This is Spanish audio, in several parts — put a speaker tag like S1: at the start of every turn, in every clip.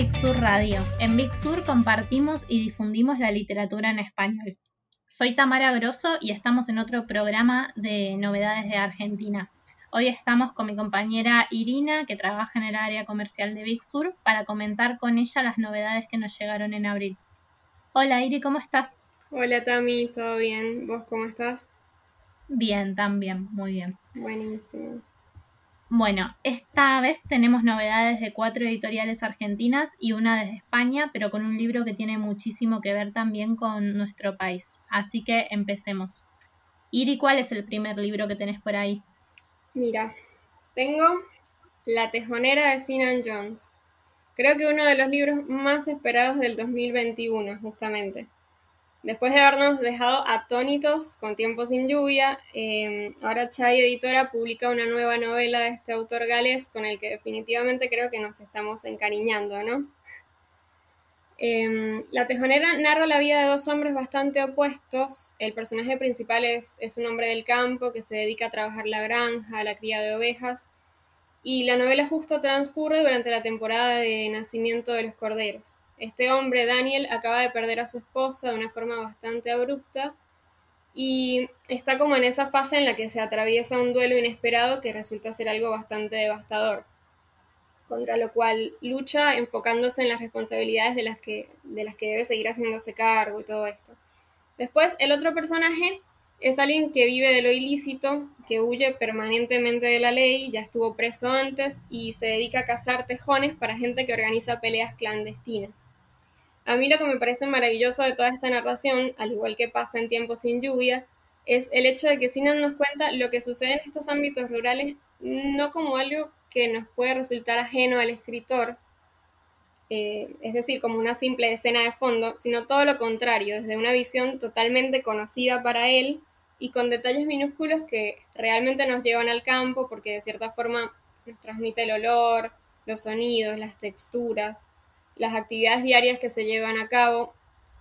S1: Big Sur Radio. En Big Sur compartimos y difundimos la literatura en español. Soy Tamara Grosso y estamos en otro programa de novedades de Argentina. Hoy estamos con mi compañera Irina, que trabaja en el área comercial de Big Sur, para comentar con ella las novedades que nos llegaron en abril. Hola Iri, ¿cómo estás?
S2: Hola Tami, ¿todo bien? ¿Vos cómo estás?
S1: Bien, también, muy bien.
S2: Buenísimo.
S1: Bueno, esta vez tenemos novedades de cuatro editoriales argentinas y una desde España, pero con un libro que tiene muchísimo que ver también con nuestro país. Así que empecemos. Iri, ¿cuál es el primer libro que tenés por ahí?
S2: Mira, tengo La Tejonera de Sinan Jones. Creo que uno de los libros más esperados del 2021, justamente. Después de habernos dejado atónitos con Tiempo sin lluvia, em, ahora Chai Editora publica una nueva novela de este autor galés con el que definitivamente creo que nos estamos encariñando, ¿no? Em, la tejonera narra la vida de dos hombres bastante opuestos. El personaje principal es, es un hombre del campo que se dedica a trabajar la granja, a la cría de ovejas, y la novela justo transcurre durante la temporada de nacimiento de los corderos. Este hombre, Daniel, acaba de perder a su esposa de una forma bastante abrupta y está como en esa fase en la que se atraviesa un duelo inesperado que resulta ser algo bastante devastador, contra lo cual lucha enfocándose en las responsabilidades de las que, de las que debe seguir haciéndose cargo y todo esto. Después, el otro personaje es alguien que vive de lo ilícito, que huye permanentemente de la ley, ya estuvo preso antes y se dedica a cazar tejones para gente que organiza peleas clandestinas. A mí lo que me parece maravilloso de toda esta narración, al igual que pasa en Tiempos sin lluvia, es el hecho de que Sinan nos cuenta lo que sucede en estos ámbitos rurales no como algo que nos puede resultar ajeno al escritor, eh, es decir, como una simple escena de fondo, sino todo lo contrario, desde una visión totalmente conocida para él y con detalles minúsculos que realmente nos llevan al campo porque de cierta forma nos transmite el olor, los sonidos, las texturas las actividades diarias que se llevan a cabo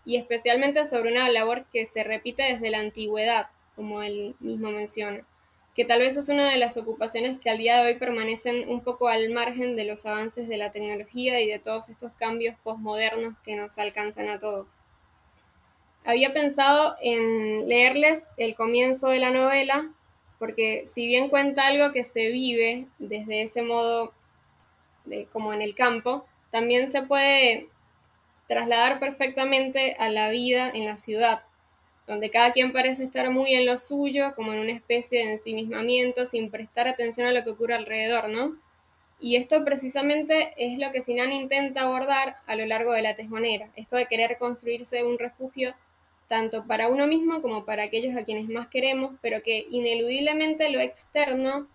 S2: y especialmente sobre una labor que se repite desde la antigüedad, como él mismo menciona, que tal vez es una de las ocupaciones que al día de hoy permanecen un poco al margen de los avances de la tecnología y de todos estos cambios postmodernos que nos alcanzan a todos. Había pensado en leerles el comienzo de la novela, porque si bien cuenta algo que se vive desde ese modo, de, como en el campo, también se puede trasladar perfectamente a la vida en la ciudad, donde cada quien parece estar muy en lo suyo, como en una especie de ensimismamiento, sin prestar atención a lo que ocurre alrededor, ¿no? Y esto precisamente es lo que Sinan intenta abordar a lo largo de la tejonera, esto de querer construirse un refugio tanto para uno mismo como para aquellos a quienes más queremos, pero que ineludiblemente lo externo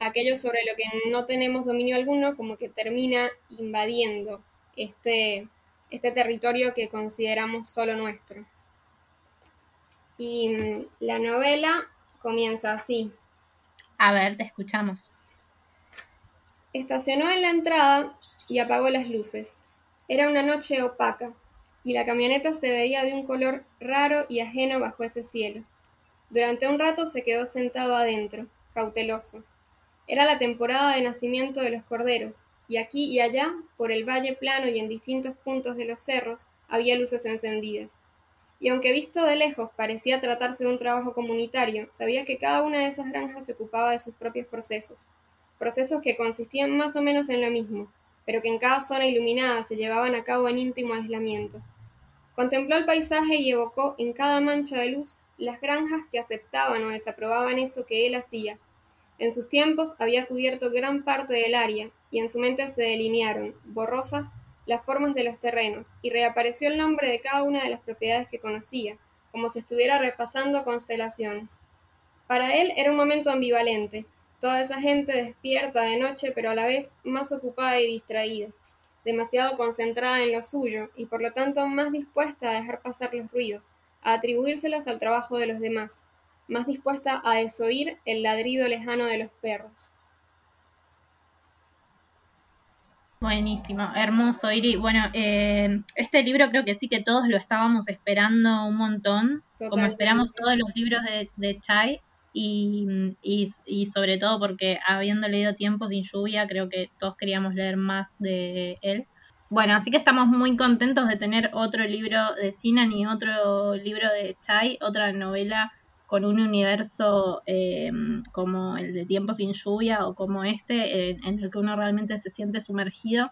S2: aquello sobre lo que no tenemos dominio alguno, como que termina invadiendo este, este territorio que consideramos solo nuestro. Y mm, la novela comienza así.
S1: A ver, te escuchamos.
S2: Estacionó en la entrada y apagó las luces. Era una noche opaca y la camioneta se veía de un color raro y ajeno bajo ese cielo. Durante un rato se quedó sentado adentro, cauteloso. Era la temporada de nacimiento de los corderos, y aquí y allá, por el valle plano y en distintos puntos de los cerros, había luces encendidas. Y aunque visto de lejos parecía tratarse de un trabajo comunitario, sabía que cada una de esas granjas se ocupaba de sus propios procesos, procesos que consistían más o menos en lo mismo, pero que en cada zona iluminada se llevaban a cabo en íntimo aislamiento. Contempló el paisaje y evocó en cada mancha de luz las granjas que aceptaban o desaprobaban eso que él hacía, en sus tiempos había cubierto gran parte del área, y en su mente se delinearon, borrosas, las formas de los terrenos, y reapareció el nombre de cada una de las propiedades que conocía, como si estuviera repasando constelaciones. Para él era un momento ambivalente, toda esa gente despierta de noche, pero a la vez más ocupada y distraída, demasiado concentrada en lo suyo, y por lo tanto más dispuesta a dejar pasar los ruidos, a atribuírselos al trabajo de los demás, más dispuesta a desoír el ladrido lejano de los perros.
S1: Buenísimo, hermoso, Iri. Bueno, eh, este libro creo que sí que todos lo estábamos esperando un montón, como esperamos todos los libros de, de Chai, y, y, sobre todo porque habiendo leído Tiempo sin lluvia, creo que todos queríamos leer más de él. bueno, así que estamos muy contentos de tener otro libro de Sinan y otro libro de Chai, otra novela con un universo eh, como el de Tiempo sin lluvia o como este, en el que uno realmente se siente sumergido.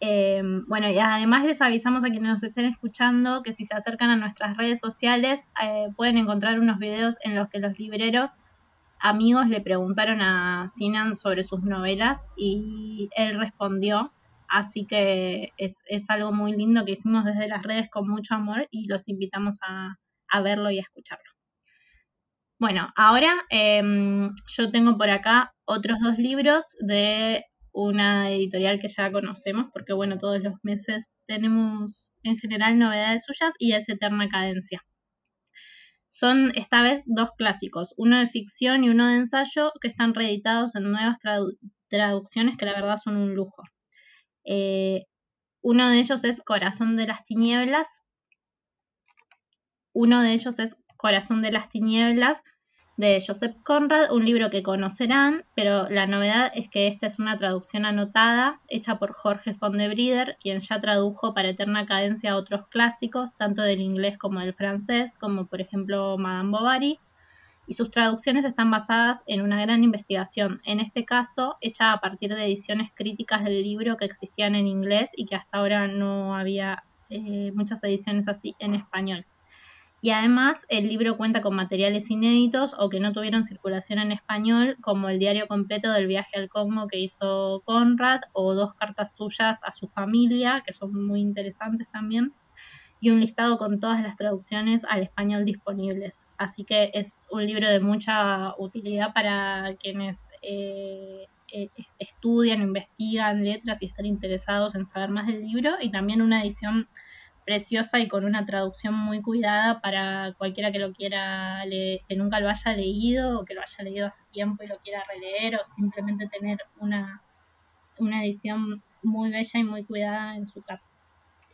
S1: Eh, bueno, y además les avisamos a quienes nos estén escuchando que si se acercan a nuestras redes sociales eh, pueden encontrar unos videos en los que los libreros amigos le preguntaron a Sinan sobre sus novelas y él respondió. Así que es, algo muy lindo que hicimos desde las redes con mucho amor y los invitamos a, verlo y a escucharlo. Bueno, ahora em, yo tengo por acá otros dos libros de una editorial que ya conocemos, porque bueno, todos los meses tenemos en general novedades suyas y es Eterna Cadencia. Son esta vez dos clásicos, uno de ficción y uno de ensayo, que están reeditados en nuevas traducciones que la verdad son un lujo. Eh, uno de ellos es Corazón de las Tinieblas. Uno de ellos es Corazón de las Tinieblas, de Joseph Conrad, un libro que conocerán, pero la novedad es que esta es una traducción anotada hecha por Jorge von de Brieder, quien ya tradujo para eterna cadencia otros clásicos, tanto del inglés como del francés, como por ejemplo Madame Bovary, y sus traducciones están basadas en una gran investigación, en este caso hecha a partir de ediciones críticas del libro que existían en inglés y que hasta ahora no había eh, muchas ediciones así en español. Y además el libro cuenta con materiales inéditos o que no tuvieron circulación en español, como el diario completo del viaje al Congo que hizo Conrad o dos cartas suyas a su familia, que son muy interesantes también, y un listado con todas las traducciones al español disponibles. Así que es un libro de mucha utilidad para quienes eh, eh, estudian, investigan letras y están interesados en saber más del libro, y también una edición preciosa y con una traducción muy cuidada para cualquiera que lo quiera leer, que nunca lo haya leído o que lo haya leído hace tiempo y lo quiera releer o simplemente tener una, una edición muy bella y muy cuidada en su casa.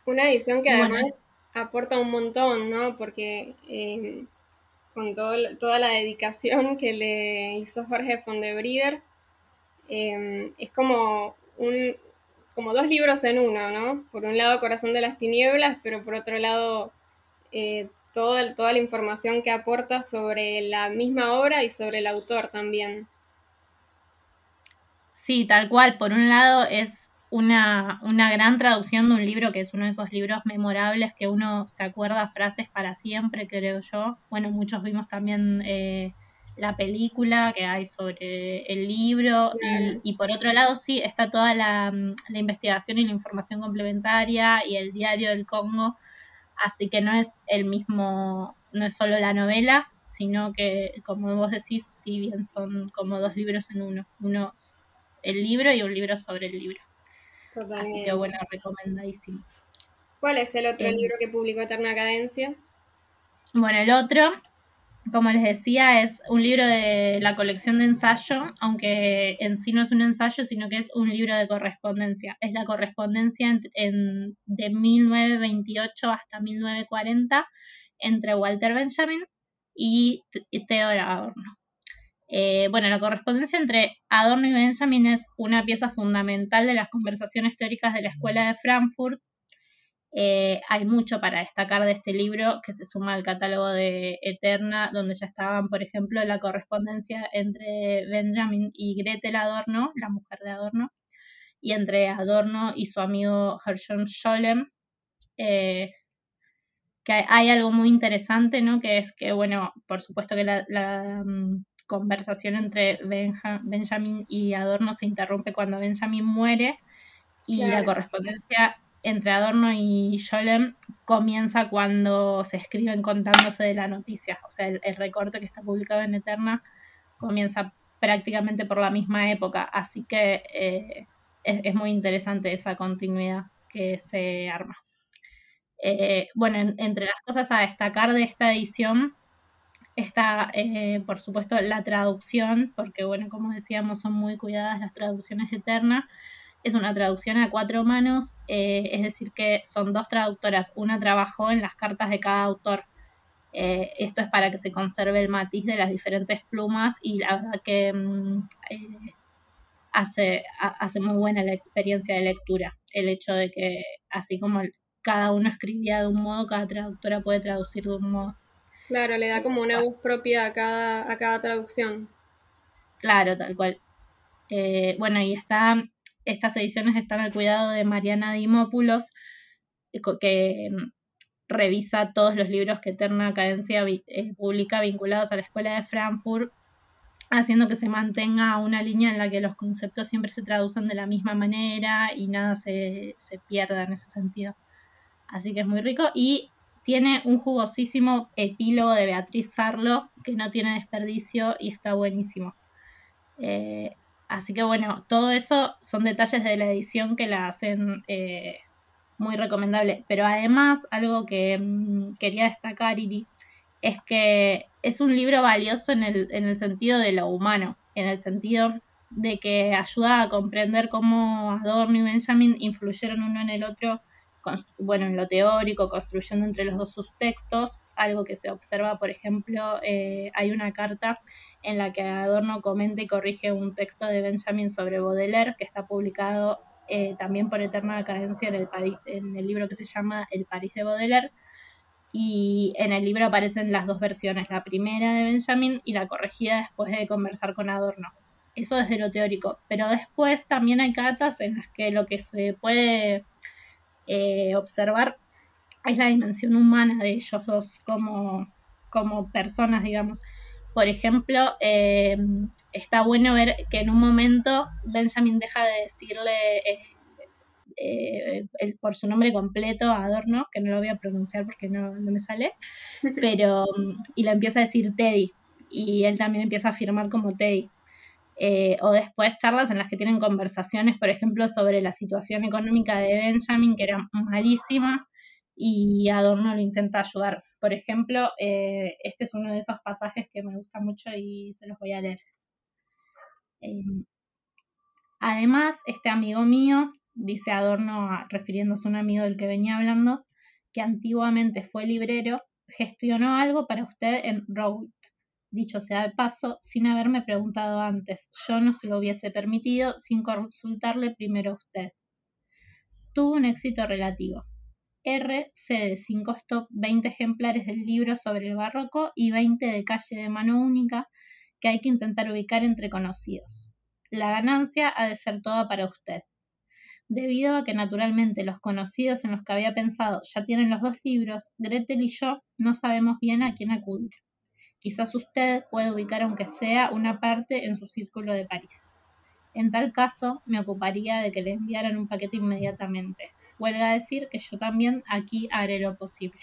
S2: Una edición que además aporta un montón, ¿no? Porque eh, con toda la dedicación que le hizo Jorge von de Brieder, eh, es como un, como dos libros en uno, ¿no? Por un lado Corazón de las Tinieblas, pero por otro lado eh, toda, toda la información que aporta sobre la misma obra y sobre el autor también.
S1: Sí, tal cual. Por un lado es una, una, gran traducción de un libro que es uno de esos libros memorables que uno se acuerda frases para siempre, creo yo. Bueno, muchos vimos también eh, la película que hay sobre el libro y, por otro lado sí está toda la, la, investigación y la información complementaria y el diario del Congo, así que no es el mismo, no es solo la novela, sino que como vos decís, sí bien son como dos libros en uno, uno el libro y un libro sobre el libro. Así que bueno, recomendadísimo.
S2: ¿Cuál es el otro libro que publicó Eterna Cadencia?
S1: Bueno, el otro como les decía, es un libro de la colección de ensayo, aunque en sí no es un ensayo, sino que es un libro de correspondencia. Es la correspondencia en, de 1928 hasta 1940 entre Walter Benjamin y Theodor Adorno. Eh, bueno, la correspondencia entre Adorno y Benjamin es una pieza fundamental de las conversaciones teóricas de la Escuela de Frankfurt eh, hay mucho para destacar de este libro que se suma al catálogo de Eterna, donde ya estaban, por ejemplo, la correspondencia entre Benjamin y Gretel Adorno, la mujer de Adorno, y entre Adorno y su amigo Herschel Scholem. Eh, que hay, algo muy interesante, ¿no? Que es que, bueno, por supuesto que la, mm, conversación entre Benjamin y Adorno se interrumpe cuando Benjamin muere y la correspondencia entre Adorno y Scholem comienza cuando se escriben contándose de la noticia. O sea, el, recorte que está publicado en Eterna comienza prácticamente por la misma época. Así que eh, es, muy interesante esa continuidad que se arma. Eh, bueno, entre las cosas a destacar de esta edición está, eh, por supuesto, la traducción, porque, bueno, como decíamos, son muy cuidadas las traducciones de Eterna es una traducción a cuatro manos, eh, es decir, que son dos traductoras. Una trabajó en las cartas de cada autor. Eh, esto es para que se conserve el matiz de las diferentes plumas y la verdad que mm, eh, hace, hace muy buena la experiencia de lectura. El hecho de que así como cada uno escribía de un modo, cada traductora puede traducir de un modo.
S2: Claro, le da como una voz propia a cada, a cada traducción.
S1: Claro, tal cual. Eh, bueno, y está, estas ediciones están al cuidado de Mariana Dimópulos, eh, que mm, revisa todos los libros que Eterna Cadencia eh, publica vinculados a la Escuela de Frankfurt, haciendo que se mantenga una línea en la que los conceptos siempre se traducen de la misma manera y nada se, pierda en ese sentido. Así que es muy rico y tiene un jugosísimo epílogo de Beatriz Sarlo que no tiene desperdicio y está buenísimo. Eh, así que bueno, todo eso son detalles de la edición que la hacen eh, muy recomendable. Pero además, algo que mm, quería destacar, Iri, es que es un libro valioso en el, en el sentido de lo humano, en el sentido de que ayuda a comprender cómo Adorno y Benjamin influyeron uno en el otro bueno, en lo teórico, construyendo entre los dos sus textos, algo que se observa, por ejemplo, eh, hay una carta en la que Adorno comenta y corrige un texto de Benjamin sobre Baudelaire, que está publicado eh, también por Eterna Cadencia en el, en el libro que se llama El París de Baudelaire. Y en el libro aparecen las dos versiones, la primera de Benjamin y la corregida después de conversar con Adorno. Eso desde lo teórico. Pero después también hay cartas en las que lo que se puede eh, observar es la dimensión humana de ellos dos como, como personas, digamos. Por ejemplo, eh, está bueno ver que en un momento Benjamin deja de decirle eh, por su nombre completo a Adorno, que no lo voy a pronunciar porque no, me sale, pero y le empieza a decir Teddy, y él también empieza a firmar como Teddy. Eh, o después charlas en las que tienen conversaciones, por ejemplo, sobre la situación económica de Benjamin, que era malísima, y Adorno lo intenta ayudar. Por ejemplo, eh, este es uno de esos pasajes que me gusta mucho y se los voy a leer. Eh, además, este amigo mío, dice Adorno, refiriéndose a un amigo del que venía hablando, que antiguamente fue librero, gestionó algo para usted en Road dicho sea de paso, sin haberme preguntado antes. Yo no se lo hubiese permitido sin consultarle primero a usted. Tuvo un éxito relativo. R cede 5 stop 20 ejemplares del libro sobre el barroco y 20 de calle de mano única que hay que intentar ubicar entre conocidos. La ganancia ha de ser toda para usted. Debido a que naturalmente los conocidos en los que había pensado ya tienen los dos libros, Gretel y yo no sabemos bien a quién acudir. Quizás usted puede ubicar aunque sea una parte en su círculo de París. En tal caso, me ocuparía de que le enviaran un paquete inmediatamente. Huelga decir que yo también aquí haré lo posible.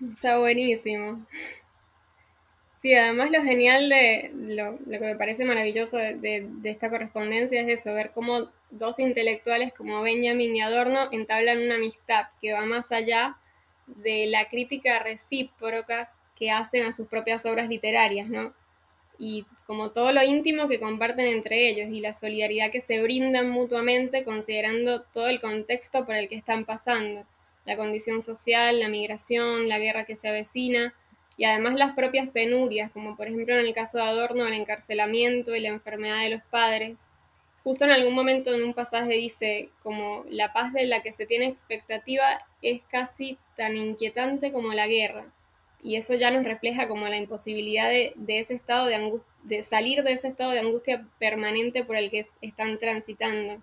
S2: Está buenísimo. Sí, además lo genial de lo, que me parece maravilloso de, esta correspondencia es eso, ver cómo dos intelectuales como Benjamin y Adorno entablan una amistad que va más allá de la crítica recíproca que hacen a sus propias obras literarias, ¿no? Y como todo lo íntimo que comparten entre ellos y la solidaridad que se brindan mutuamente considerando todo el contexto por el que están pasando, la condición social, la migración, la guerra que se avecina y además las propias penurias, como por ejemplo en el caso de Adorno el encarcelamiento y la enfermedad de los padres. Justo en algún momento en un pasaje dice como la paz de la que se tiene expectativa es casi tan inquietante como la guerra y eso ya nos refleja como la imposibilidad de, ese estado de, de salir de ese estado de angustia permanente por el que están transitando.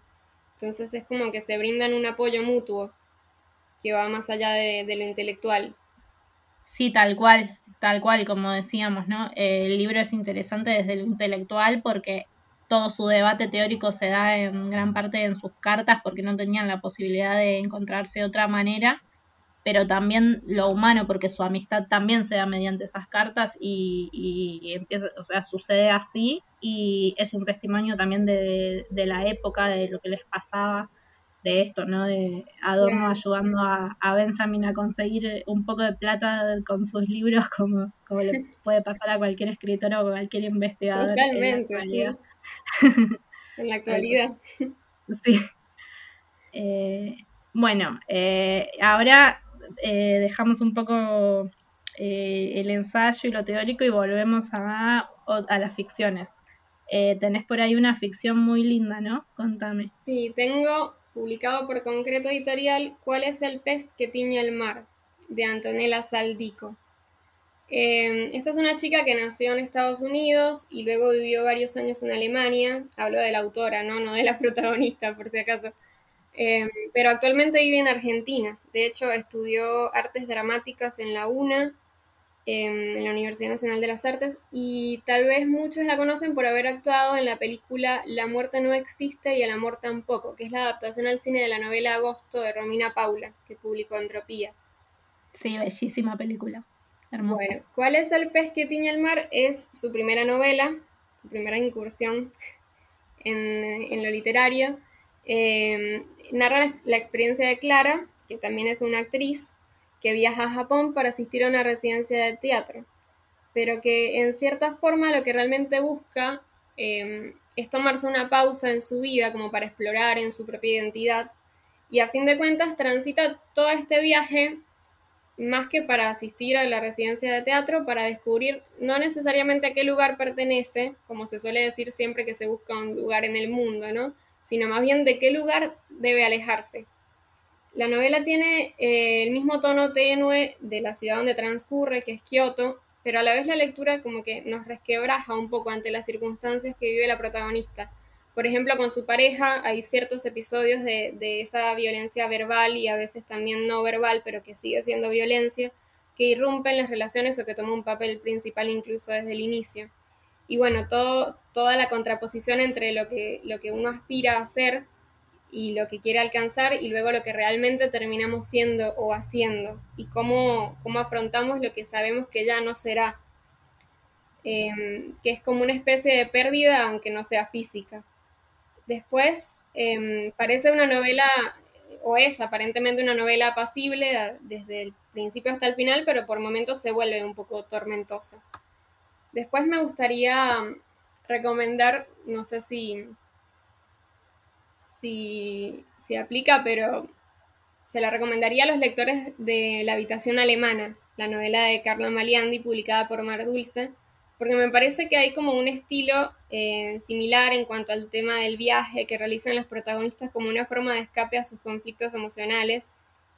S2: Entonces es como que se brindan un apoyo mutuo que va más allá de, lo intelectual.
S1: Sí, tal cual, tal cual, como decíamos, ¿no? El libro es interesante desde lo intelectual porque todo su debate teórico se da en gran parte en sus cartas porque no tenían la posibilidad de encontrarse de otra manera pero también lo humano, porque su amistad también se da mediante esas cartas y, empieza, o sea, sucede así y es un testimonio también de, la época, de lo que les pasaba, de esto, ¿no? De Adorno ayudando a, Benjamin a conseguir un poco de plata con sus libros, como, como le puede pasar a cualquier escritor o cualquier investigador.
S2: Totalmente, en la actualidad.
S1: Sí. Eh, bueno, eh, ahora eh, dejamos un poco eh, el ensayo y lo teórico y volvemos a, las ficciones. eh, tenés por ahí una ficción muy linda, ¿no? Contame.
S2: Sí, tengo publicado por Concreto Editorial ¿Cuál es el pez que tiñe el mar? de Antonella Saldico. Em, esta es una chica que nació en Estados Unidos y luego vivió varios años en Alemania. Hablo de la autora, no, no de la protagonista, por si acaso. Em, pero actualmente vive en Argentina. De hecho, estudió artes dramáticas en la UNA en la Universidad Nacional de las Artes y tal vez muchos la conocen por haber actuado en la película La muerte no existe y el amor tampoco, que es la adaptación al cine de la novela Agosto de Romina Paula, que publicó Entropía.
S1: Sí, bellísima película. Hermosa.
S2: Bueno, ¿cuál es el pez que tiñe el mar? Es su primera novela, su primera incursión en, lo literario. Eh, narra la experiencia de Clara, que también es una actriz, que viaja a Japón para asistir a una residencia de teatro, pero que en cierta forma lo que realmente busca em, es tomarse una pausa en su vida como para explorar en su propia identidad y a fin de cuentas transita todo este viaje más que para asistir a la residencia de teatro, para descubrir no necesariamente a qué lugar pertenece, como se suele decir siempre que se busca un lugar en el mundo, ¿no? Sino más bien de qué lugar debe alejarse. La novela tiene eh, el mismo tono tenue de la ciudad donde transcurre, que es Kioto, pero a la vez la lectura como que nos resquebraja un poco ante las circunstancias que vive la protagonista. Por ejemplo, con su pareja hay ciertos episodios de, de esa violencia verbal y a veces también no verbal, pero que sigue siendo violencia, que irrumpen las relaciones o que toma un papel principal incluso desde el inicio. Y bueno, todo, toda la contraposición entre lo que, lo que uno aspira a hacer y lo que quiere alcanzar y luego lo que realmente terminamos siendo o haciendo y cómo, cómo afrontamos lo que sabemos que ya no será, em, que es como una especie de pérdida aunque no sea física. Después em, parece una novela, o es aparentemente una novela apacible desde el principio hasta el final, pero por momentos se vuelve un poco tormentosa. Después me gustaría recomendar, no sé si si, aplica, pero se la recomendaría a los lectores de La habitación alemana, la novela de Carla Maliandi, publicada por Mar Dulce, porque me parece que hay como un estilo eh, similar en cuanto al tema del viaje que realizan los protagonistas como una forma de escape a sus conflictos emocionales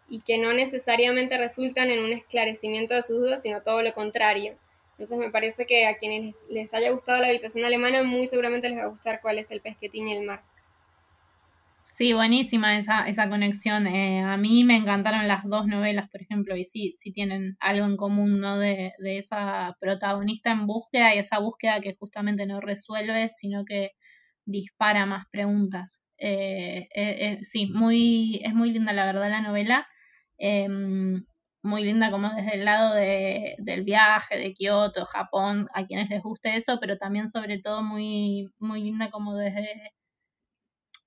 S2: y que no necesariamente resultan en un esclarecimiento de sus dudas, sino todo lo contrario. Entonces me parece que a quienes les, haya gustado la habitación alemana, muy seguramente les va a gustar cuál es el pez que tiene el mar.
S1: Sí, buenísima esa, esa conexión. Eh, a mí me encantaron las dos novelas, por ejemplo, y sí, sí tienen algo en común, ¿no? De, de esa protagonista en búsqueda y esa búsqueda que justamente no resuelve, sino que dispara más preguntas. Eh, eh, sí, muy, es muy linda la verdad la novela. Muy linda como desde el lado de, del viaje, de Kioto, Japón, a quienes les guste eso, pero también sobre todo muy, muy linda como desde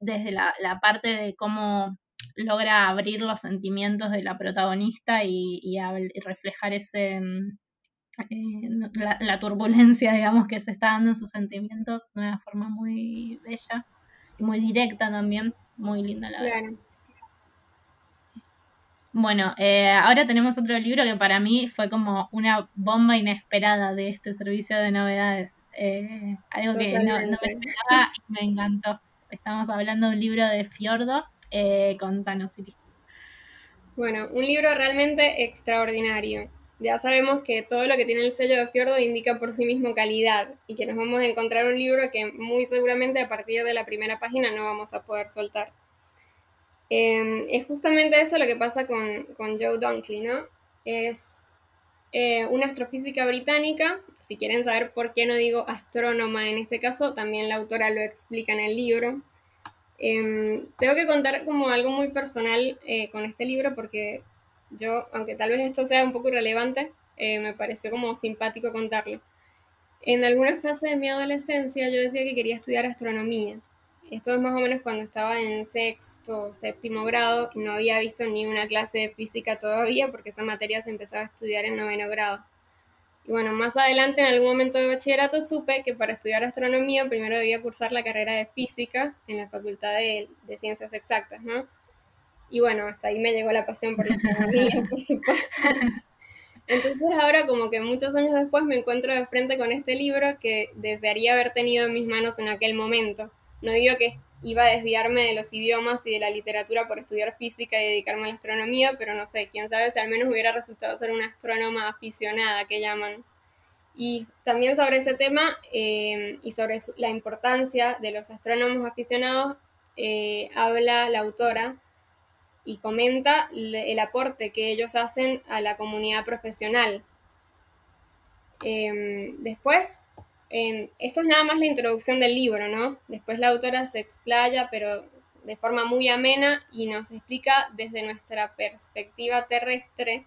S1: desde la, parte de cómo logra abrir los sentimientos de la protagonista y, reflejar ese mm, eh, la, turbulencia, digamos, que se está dando en sus sentimientos de una forma muy bella y muy directa también, muy linda la verdad. Bueno, eh, ahora tenemos otro libro que para mí fue como una bomba inesperada de este servicio de novedades. Eh, algo que no, no, me esperaba y me encantó. Estamos hablando de un libro de Fiordo. Eh, contanos,
S2: Bueno, un libro realmente extraordinario. Ya sabemos que todo lo que tiene el sello de Fiordo indica por sí mismo calidad y que nos vamos a encontrar un libro que muy seguramente a partir de la primera página no vamos a poder soltar. Em, es justamente eso lo que pasa con, Joe Dunkley, ¿no? Es eh, una astrofísica británica. Si quieren saber por qué no digo astrónoma en este caso, también la autora lo explica en el libro. Em, tengo que contar como algo muy personal eh, con este libro porque yo, aunque tal vez esto sea un poco irrelevante, eh, me pareció como simpático contarlo. En alguna fase de mi adolescencia yo decía que quería estudiar astronomía. Esto es más o menos cuando estaba en sexto, séptimo grado y no había visto ni una clase de física todavía porque esa materia se empezaba a estudiar en noveno grado. Y bueno, más adelante en algún momento de bachillerato supe que para estudiar astronomía primero debía cursar la carrera de física en la Facultad de, Ciencias Exactas, ¿no? Y bueno, hasta ahí me llegó la pasión por la astronomía, por supuesto. Entonces ahora como que muchos años después me encuentro de frente con este libro que desearía haber tenido en mis manos en aquel momento. No digo que iba a desviarme de los idiomas y de la literatura por estudiar física y dedicarme a la astronomía, pero no sé, quién sabe si al menos hubiera resultado ser una astrónoma aficionada que llaman. Y también sobre ese tema eh, y sobre la importancia de los astrónomos aficionados, eh, habla la autora y comenta el aporte que ellos hacen a la comunidad profesional. Em, después, esto es nada más la introducción del libro, ¿no? Después la autora se explaya, pero de forma muy amena y nos explica desde nuestra perspectiva terrestre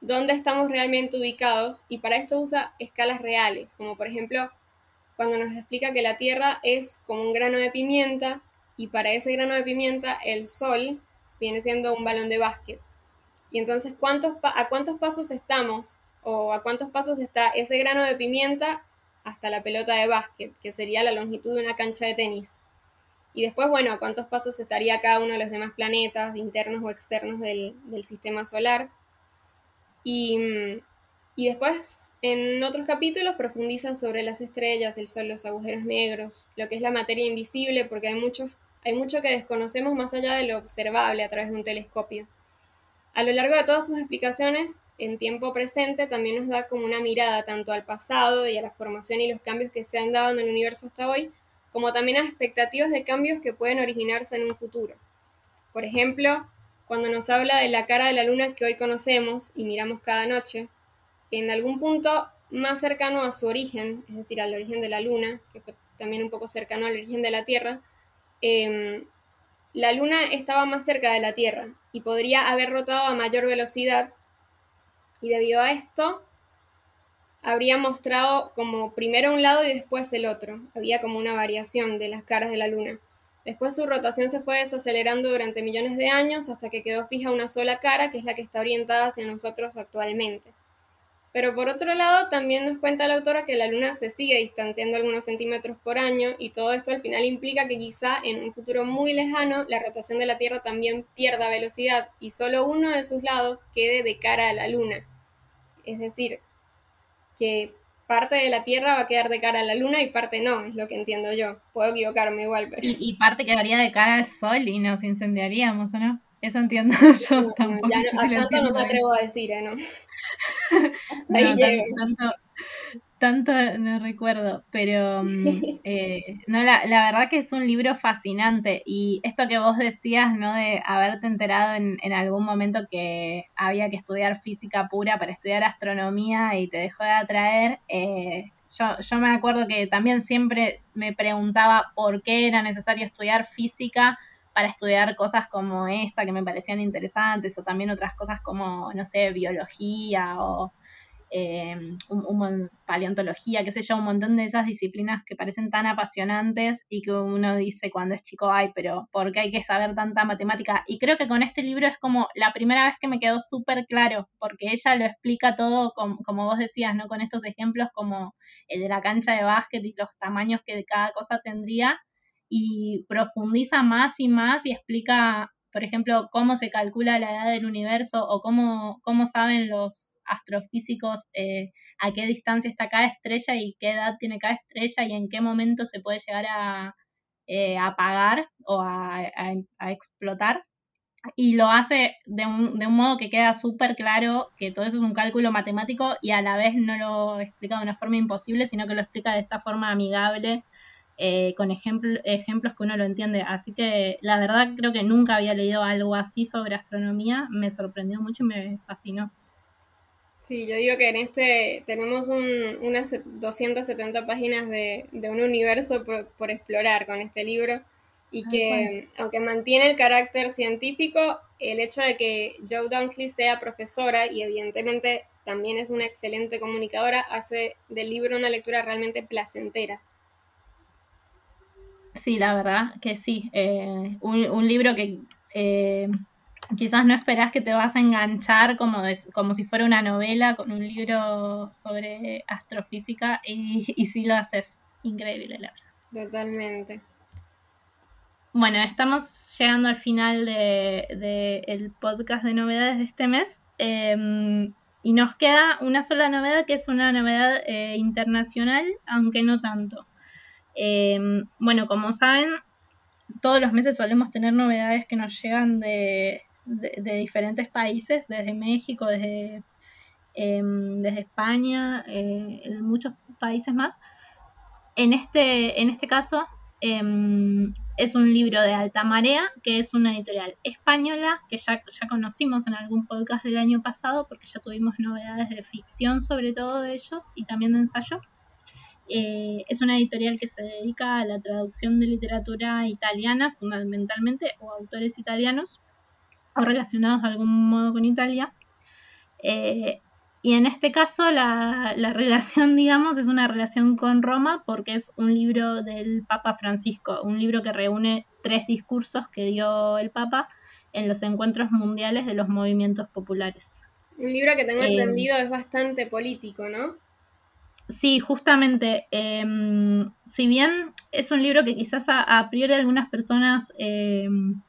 S2: dónde estamos realmente ubicados y para esto usa escalas reales, como por ejemplo cuando nos explica que la Tierra es como un grano de pimienta y para ese grano de pimienta el Sol viene siendo un balón de básquet. Y entonces, ¿cuántos ¿a cuántos pasos estamos o a cuántos pasos está ese grano de pimienta hasta la pelota de básquet, que sería la longitud de una cancha de tenis? Y después, bueno, ¿a cuántos pasos estaría cada uno de los demás planetas, internos o externos del, del sistema solar? Y, y después, en otros capítulos, profundiza sobre las estrellas, el sol, los agujeros negros, lo que es la materia invisible, porque hay, muchos, hay mucho que desconocemos más allá de lo observable a través de un telescopio. A lo largo de todas sus explicaciones, en tiempo presente, también nos da como una mirada tanto al pasado y a la formación y los cambios que se han dado en el universo hasta hoy, como también a expectativas de cambios que pueden originarse en un futuro. Por ejemplo, cuando nos habla de la cara de la luna que hoy conocemos y miramos cada noche, en algún punto más cercano a su origen, es decir, al origen de la luna, que fue también un poco cercano al origen de la Tierra, em, la luna estaba más cerca de la Tierra y podría haber rotado a mayor velocidad y debido a esto habría mostrado como primero un lado y después el otro. Había como una variación de las caras de la luna. Después su rotación se fue desacelerando durante millones de años hasta que quedó fija una sola cara, que es la que está orientada hacia nosotros actualmente. Pero por otro lado, también nos cuenta la autora que la Luna se sigue distanciando algunos centímetros por año y todo esto al final implica que quizá en un futuro muy lejano la rotación de la Tierra también pierda velocidad y solo uno de sus lados quede de cara a la Luna. Es decir, que parte de la Tierra va a quedar de cara a la Luna y parte no, es lo que entiendo yo. Puedo equivocarme igual, pero...
S1: Y, parte quedaría de cara al Sol y nos incendiaríamos, ¿o no? Eso entiendo yo
S2: no, tampoco. Ya no, a tanto no me atrevo a decir, ¿eh? ¿no?
S1: no tanto, tanto no recuerdo, pero mm, eh, no, la, la, verdad que es un libro fascinante y esto que vos decías, ¿no? De haberte enterado en, en, algún momento que había que estudiar física pura para estudiar astronomía y te dejó de atraer, eh, yo, yo me acuerdo que también siempre me preguntaba por qué era necesario estudiar física para estudiar cosas como esta que me parecían interesantes o también otras cosas como, no sé, biología o eh, un, paleontología, qué sé yo, un montón de esas disciplinas que parecen tan apasionantes y que uno dice cuando es chico, ay, pero ¿por qué hay que saber tanta matemática? Y creo que con este libro es como la primera vez que me quedó súper claro, porque ella lo explica todo como vos decías, ¿no? Con estos ejemplos como el de la cancha de básquet y los tamaños que cada cosa tendría y profundiza más y más y explica por ejemplo, cómo se calcula la edad del universo o cómo, cómo saben los astrofísicos eh, a qué distancia está cada estrella y qué edad tiene cada estrella y en qué momento se puede llegar a eh, apagar o a, explotar. Y lo hace de un, de un modo que queda súper claro que todo eso es un cálculo matemático y a la vez no lo explica de una forma imposible, sino que lo explica de esta forma amigable eh, con ejemplos que uno lo entiende. Así que la verdad creo que nunca había leído algo así sobre astronomía, me sorprendió mucho y me fascinó.
S2: Sí, yo digo que en este tenemos unas 270 páginas de, un universo por, explorar con este libro y que aunque mantiene el carácter científico, el hecho de que Joe Dunkley sea profesora y evidentemente también es una excelente comunicadora hace del libro una lectura realmente placentera.
S1: Sí, la verdad que sí. Eh, un, libro que eh, quizás no esperás que te vas a enganchar como, como si fuera una novela con un libro sobre astrofísica y, y sí lo haces. Increíble, la
S2: verdad. Totalmente.
S1: Bueno, estamos llegando al final del de, el podcast de novedades de este mes. Em, y nos queda una sola novedad que es una novedad eh, internacional, aunque no tanto. Em, bueno, como saben, todos los meses solemos tener novedades que nos llegan de, diferentes países, desde México, desde, em, España, eh, muchos países más. En este, en este caso, em, es un libro de Alta Marea, que es una editorial española, que ya, ya conocimos en algún podcast del año pasado, porque ya tuvimos novedades de ficción sobre todo de ellos y también de ensayo. Eh, es una editorial que se dedica a la traducción de literatura italiana fundamentalmente o autores italianos o relacionados de algún modo con Italia. Eh, y en este caso la, la, relación, digamos, es una relación con Roma porque es un libro del Papa Francisco, un libro que reúne tres discursos que dio el Papa en los encuentros mundiales de los movimientos populares.
S2: Un libro que tengo eh, entendido es bastante político, ¿no?
S1: Sí, justamente, em, si bien es un libro que quizás a, priori algunas personas em,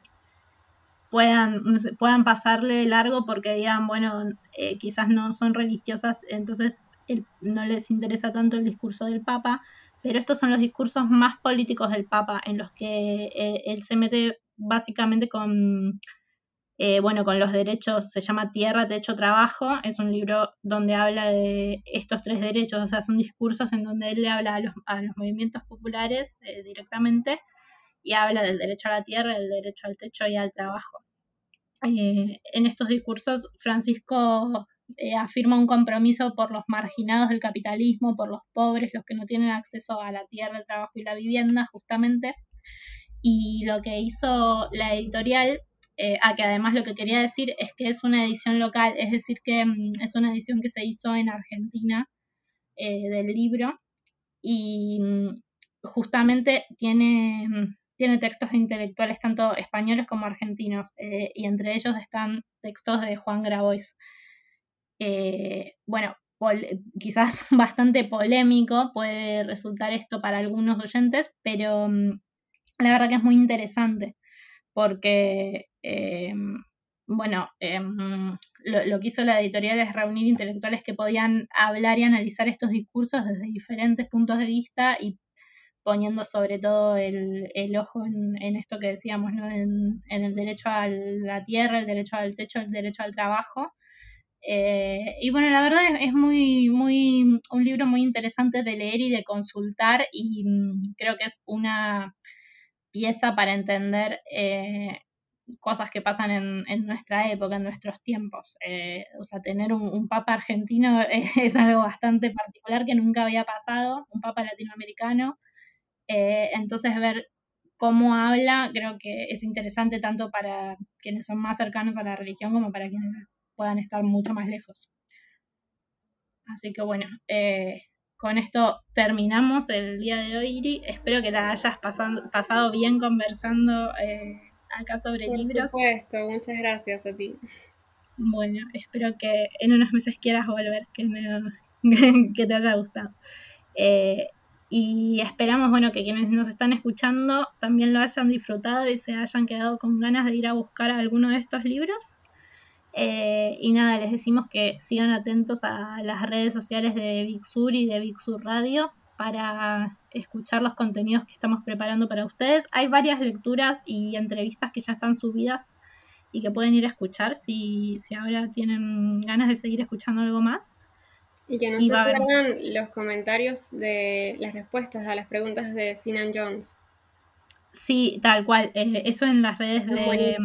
S1: puedan, puedan pasarle largo porque digan, bueno, eh, quizás no son religiosas, entonces no les interesa tanto el discurso del Papa, pero estos son los discursos más políticos del Papa en los que eh, él se mete básicamente con eh, bueno, con los derechos, se llama Tierra, Techo, Trabajo, es un libro donde habla de estos tres derechos, o sea, son discursos en donde él le habla a los, movimientos populares eh, directamente y habla del derecho a la tierra, del derecho al techo y al trabajo. Eh, en estos discursos, Francisco afirma un compromiso por los marginados del capitalismo, por los pobres, los que no tienen acceso a la tierra, el trabajo y la vivienda, justamente. Y lo que hizo la editorial eh, a que además lo que quería decir es que es una edición local, es decir, que mm, es una edición que se hizo en Argentina eh, del libro y mm, justamente tiene, mm, tiene textos intelectuales tanto españoles como argentinos eh, y entre ellos están textos de Juan Grabois. bueno, quizás bastante polémico puede resultar esto para algunos oyentes, pero la verdad que es muy interesante porque eh, bueno, em, lo, que hizo la editorial es reunir intelectuales que podían hablar y analizar estos discursos desde diferentes puntos de vista y poniendo sobre todo el, ojo en, esto que decíamos, ¿no? en, el derecho a la tierra, el derecho al techo, el derecho al trabajo. Eh, y bueno, la verdad es, muy, muy, un libro muy interesante de leer y de consultar y mm, creo que es una pieza para entender eh, cosas que pasan en, nuestra época, en nuestros tiempos. Eh, o sea, tener un, papa argentino es, algo bastante particular que nunca había pasado, un papa latinoamericano. Eh, entonces, ver cómo habla creo que es interesante tanto para quienes son más cercanos a la religión como para quienes puedan estar mucho más lejos. Así que bueno, eh, con esto terminamos el día de hoy. Espero que la hayas pasado, pasado bien conversando acá sobre libros.
S2: Por supuesto, muchas gracias a ti.
S1: Bueno, espero que en unos meses quieras volver, que, que te haya gustado. Eh, y esperamos, bueno, que quienes nos están escuchando también lo hayan disfrutado y se hayan quedado con ganas de ir a buscar alguno de estos libros. Eh, y nada, les decimos que sigan atentos a las redes sociales de Big Sur y de Big Sur Radio para escuchar los contenidos que estamos preparando para ustedes. Hay varias lecturas y entrevistas que ya están subidas y que pueden ir a escuchar si, si ahora tienen ganas de seguir escuchando algo más.
S2: Y que no se pierdan los comentarios de las respuestas a las preguntas de Sinan Jones.
S1: Sí, tal cual. Eh, eso en las redes de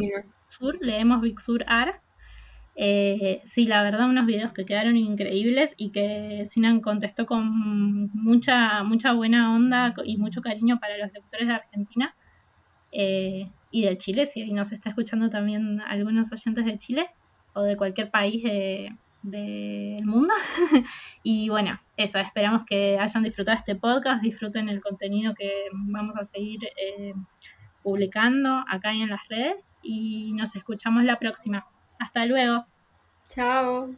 S1: Sur, leemos Big Sur Ar eh, sí, la verdad, unos videos que quedaron increíbles y que Sinan contestó con mucha, mucha buena onda y mucho cariño para los lectores de Argentina eh, y de Chile, si nos está escuchando también algunos oyentes de Chile o de cualquier país del mundo. y bueno, eso, esperamos que hayan disfrutado este podcast, disfruten el contenido que vamos a seguir eh, publicando acá y en las redes y nos escuchamos la próxima. Hasta luego.
S2: Chao.